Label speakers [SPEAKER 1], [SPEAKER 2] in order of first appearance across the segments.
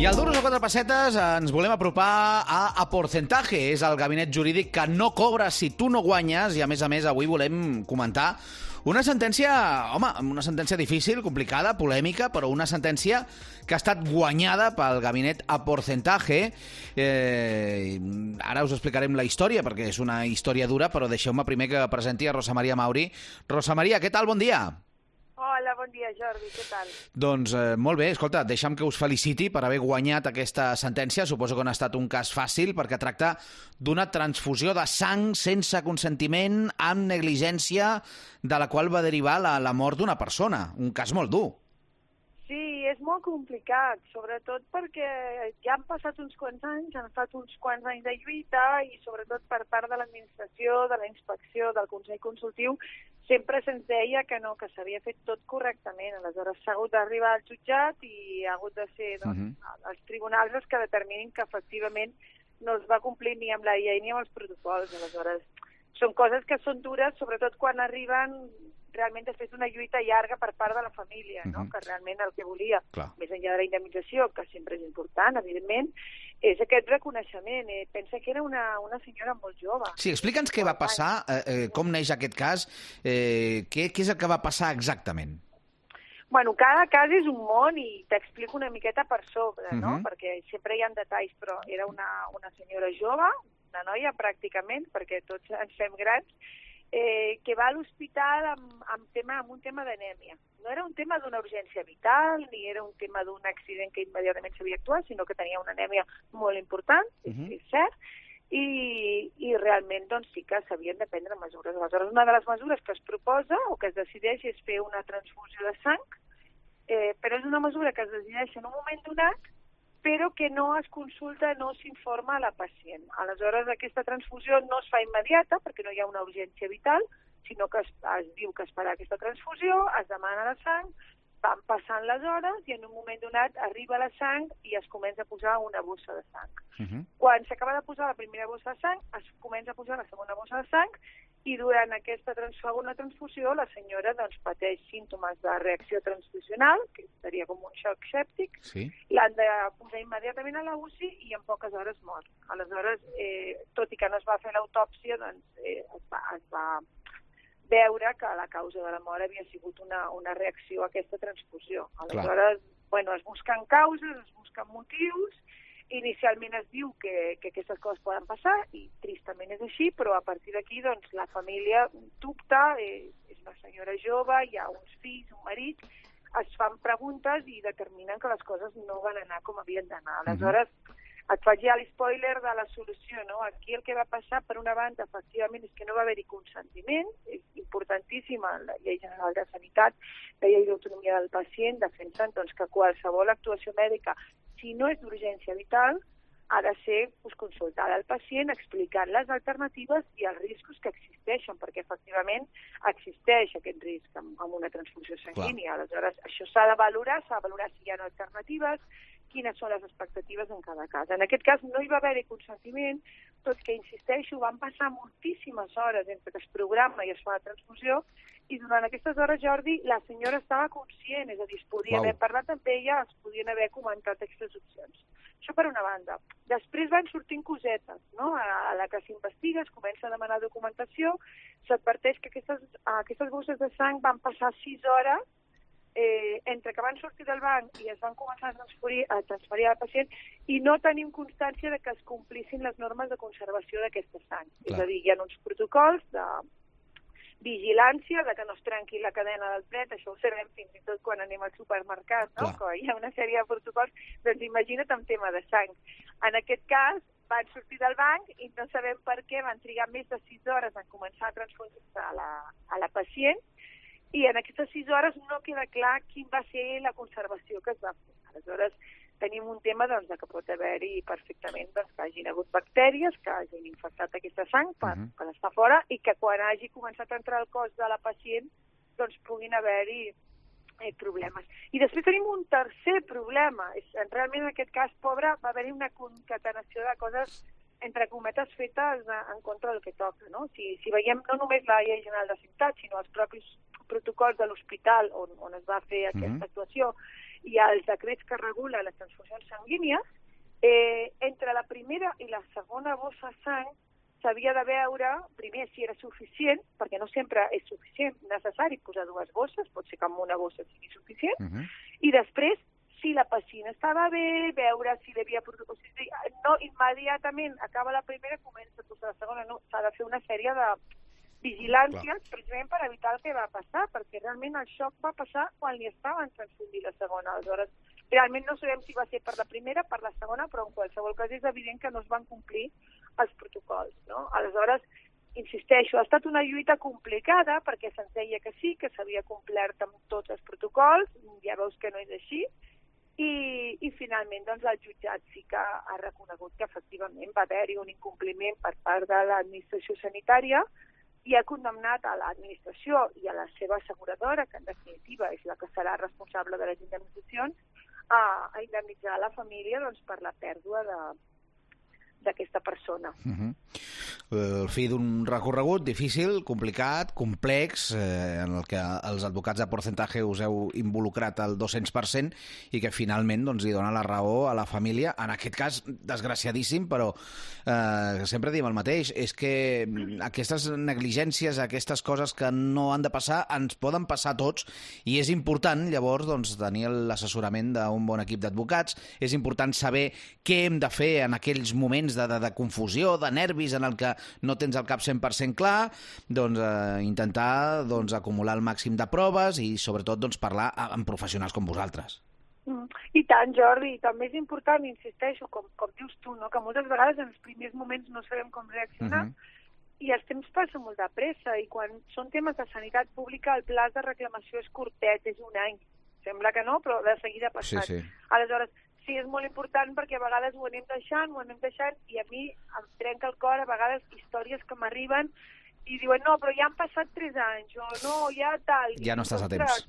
[SPEAKER 1] I al Duros a quatre pessetes ens volem apropar a, a Porcentaje. És el gabinet jurídic que no cobra si tu no guanyes i, a més a més, avui volem comentar una sentència, home, una sentència difícil, complicada, polèmica, però una sentència que ha estat guanyada pel gabinet a Porcentaje. Eh, ara us explicarem la història, perquè és una història dura, però deixeu-me primer que presenti a Rosa Maria Mauri. Rosa Maria, què tal? Bon dia.
[SPEAKER 2] Bon dia, Jordi, què tal?
[SPEAKER 1] Doncs eh, molt bé, escolta, deixa'm que us feliciti per haver guanyat aquesta sentència. Suposo que no ha estat un cas fàcil, perquè tracta d'una transfusió de sang sense consentiment, amb negligència, de la qual va derivar la, la mort d'una persona. Un cas molt dur.
[SPEAKER 2] Sí, és molt complicat, sobretot perquè ja han passat uns quants anys, han estat uns quants anys de lluita i sobretot per part de l'administració, de la inspecció, del Consell Consultiu, sempre se'ns deia que no, que s'havia fet tot correctament. Aleshores s'ha hagut d'arribar al jutjat i ha hagut de ser doncs, uh -huh. els tribunals els que determinin que efectivament no es va complir ni amb la llei ni amb els protocols. Aleshores, són coses que són dures, sobretot quan arriben realment després d'una lluita llarga per part de la família, no? Uh -huh. que realment el que volia,
[SPEAKER 1] Clar.
[SPEAKER 2] més enllà de la indemnització, que sempre és important, evidentment, és aquest reconeixement. Eh, pensa que era una, una senyora molt jove.
[SPEAKER 1] Sí, explica'ns què va passar, eh, eh, com neix aquest cas, eh, què, què és el que va passar exactament?
[SPEAKER 2] Bueno, cada cas és un món i t'explico una miqueta per sobre, no?
[SPEAKER 1] Uh -huh.
[SPEAKER 2] Perquè sempre hi ha detalls, però era una, una senyora jove, una noia pràcticament, perquè tots ens fem grans, eh, que va a l'hospital amb, amb, tema, amb un tema d'anèmia. No era un tema d'una urgència vital, ni era un tema d'un accident que immediatament s'havia actuat, sinó que tenia una anèmia molt important, uh -huh. és cert, i, i realment doncs, sí que s'havien de prendre mesures. Aleshores, una de les mesures que es proposa o que es decideix és fer una transfusió de sang, eh, però és una mesura que es decideix en un moment donat però que no es consulta, no s'informa a la pacient. Aleshores, aquesta transfusió no es fa immediata perquè no hi ha una urgència vital, sinó que es, es diu que es farà aquesta transfusió, es demana la sang, van passant les hores i en un moment donat arriba la sang i es comença a posar una bossa de sang.
[SPEAKER 1] Uh -huh.
[SPEAKER 2] Quan s'acaba de posar la primera bossa de sang, es comença a posar la segona bossa de sang i durant aquesta trans segona transfusió la senyora doncs, pateix símptomes de reacció transfusional, que seria com un xoc sèptic,
[SPEAKER 1] Sí.
[SPEAKER 2] l'han de posar immediatament a la UCI i en poques hores mor. Aleshores, eh, tot i que no es va fer l'autòpsia, doncs eh, es, va, es va veure que la causa de la mort havia sigut una, una reacció a aquesta transfusió. Aleshores, bueno, es busquen causes, es busquen motius, inicialment es diu que, que aquestes coses poden passar i tristament és així, però a partir d'aquí doncs, la família dubta, eh, és una senyora jove, hi ha uns fills, un marit, es fan preguntes i determinen que les coses no van anar com havien d'anar. Aleshores, et faig ja l'espoiler de la solució, no? Aquí el que va passar, per una banda, efectivament, és que no va haver-hi consentiment, és importantíssima la llei general de sanitat, la llei d'autonomia del pacient, defensen doncs, que qualsevol actuació mèdica, si no és d'urgència vital, ha de ser pues, consultada al pacient explicant les alternatives i els riscos que existeixen, perquè efectivament existeix aquest risc amb, amb una transfusió sanguínia. Aleshores, això s'ha de valorar, s'ha de valorar si hi ha alternatives, quines són les expectatives en cada cas. En aquest cas no hi va haver-hi consentiment, tot que, insisteixo, van passar moltíssimes hores entre que es programa i es fa la transfusió, i durant aquestes hores, Jordi, la senyora estava conscient, és a dir, es podia
[SPEAKER 1] Uau.
[SPEAKER 2] haver parlat amb ella, es podien haver comentat aquestes opcions. Això per una banda. Després van sortint cosetes, no? A, a la que s'investiga, es comença a demanar documentació, s'adverteix que aquestes, aquestes bosses de sang van passar sis hores eh, entre que van sortir del banc i es van començar a transferir, a transferir al pacient i no tenim constància de que es complissin les normes de conservació d'aquesta sang.
[SPEAKER 1] Clar.
[SPEAKER 2] És a dir, hi ha uns protocols de vigilància, de que no es trenqui la cadena del plet, això ho sabem fins i tot quan anem al supermercat, no?
[SPEAKER 1] Clar.
[SPEAKER 2] que hi ha una sèrie de protocols, doncs imagina't en tema de sang. En aquest cas, van sortir del banc i no sabem per què van trigar més de 6 hores en començar a transfondre a la, a la pacient i en aquestes 6 hores no queda clar quin va ser la conservació que es va fer. Aleshores, tenim un tema doncs, de que pot haver-hi perfectament doncs, que hagin hagut bactèries, que hagin infectat aquesta sang per, uh
[SPEAKER 1] Mhm.
[SPEAKER 2] -huh. per estar fora i que quan hagi començat a entrar al cos de la pacient doncs puguin haver-hi eh, problemes. I després tenim un tercer problema. És, realment en aquest cas, pobre, va haver-hi una concatenació de coses entre cometes, fetes en contra del que toca. No? Si, si veiem no només la llei general de ciutat, sinó els propis protocols de l'hospital on, on es va fer aquesta mm -hmm. actuació i els decrets que regulen les transfusions sanguínies, eh, entre la primera i la segona bossa sang s'havia de veure, primer, si era suficient, perquè no sempre és suficient, necessari posar dues bosses, pot ser que amb una bossa sigui suficient, uh -huh. i després, si la pacient estava bé, veure si hi havia... O sigui, no immediatament acaba la primera, comença a posar la segona, no, s'ha de fer una sèrie de vigilàncies, Clar. precisament per evitar el que va passar, perquè realment el xoc va passar quan li estaven transfundint la segona. Aleshores, realment no sabem si va ser per la primera, per la segona, però en qualsevol cas és evident que no es van complir els protocols. No? Aleshores, insisteixo, ha estat una lluita complicada perquè se'ns deia que sí, que s'havia complert amb tots els protocols, ja veus que no és així, i, i finalment doncs, el jutjat sí que ha reconegut que efectivament va haver-hi un incompliment per part de l'administració sanitària i ha condemnat a l'administració i a la seva asseguradora, que en definitiva és la que serà responsable de les indemnitzacions, a, a indemnitzar la família doncs, per la pèrdua de, d'aquesta persona. Uh
[SPEAKER 1] -huh. El fi d'un recorregut difícil, complicat, complex, eh, en el que els advocats de porcentaje us heu involucrat al 200% i que finalment doncs, li dona la raó a la família, en aquest cas desgraciadíssim, però eh, sempre diem el mateix, és que aquestes negligències, aquestes coses que no han de passar, ens poden passar tots i és important llavors doncs, tenir l'assessorament d'un bon equip d'advocats, és important saber què hem de fer en aquells moments moments de, de, de confusió, de nervis, en el que no tens el cap 100% clar, doncs eh, intentar doncs, acumular el màxim de proves i sobretot doncs, parlar amb professionals com vosaltres.
[SPEAKER 2] Mm. I tant, Jordi, i també és important, insisteixo, com, com dius tu, no? que moltes vegades en els primers moments no sabem com reaccionar, uh mhm. -huh. i els temps passen molt de pressa, i quan són temes de sanitat pública el pla de reclamació és curtet, és un any. Sembla que no, però de seguida passat. Sí, sí. Aleshores, sí, és molt important perquè a vegades ho anem deixant, ho anem deixant, i a mi em trenca el cor a vegades històries que m'arriben i diuen, no, però ja han passat tres anys, o no, ja tal.
[SPEAKER 1] Ja no estàs a temps.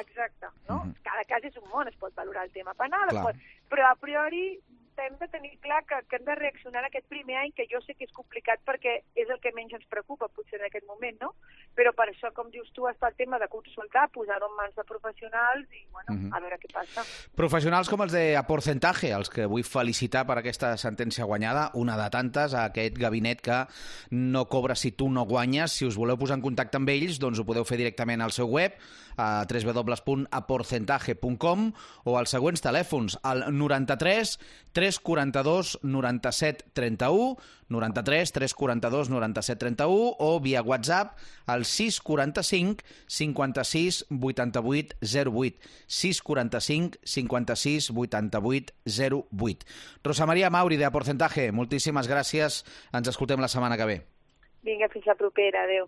[SPEAKER 2] Exacte, no? Mm -hmm. Cada cas és un món, es pot valorar el tema penal, pot... però a priori hem de tenir clar que, que hem de reaccionar en aquest primer any, que jo sé que és complicat perquè és el que menys ens preocupa, potser en aquest moment, no? Però per això, com dius tu, està el tema de consultar, posar-ho en mans de professionals i, bueno, uh -huh. a veure què passa.
[SPEAKER 1] Professionals com els de A Porcentaje, els que vull felicitar per aquesta sentència guanyada, una de tantes, a aquest gabinet que no cobra si tu no guanyes. Si us voleu posar en contacte amb ells, doncs ho podeu fer directament al seu web, a www.aporcentaje.com o als següents telèfons, al 93 342 97 31, 93 342 97 31 o via WhatsApp al 645 56 88 08. 645 56 88 08. Rosa Maria Mauri, de Porcentaje, moltíssimes gràcies. Ens escoltem la setmana que ve.
[SPEAKER 2] Vinga, fins la propera. Adéu.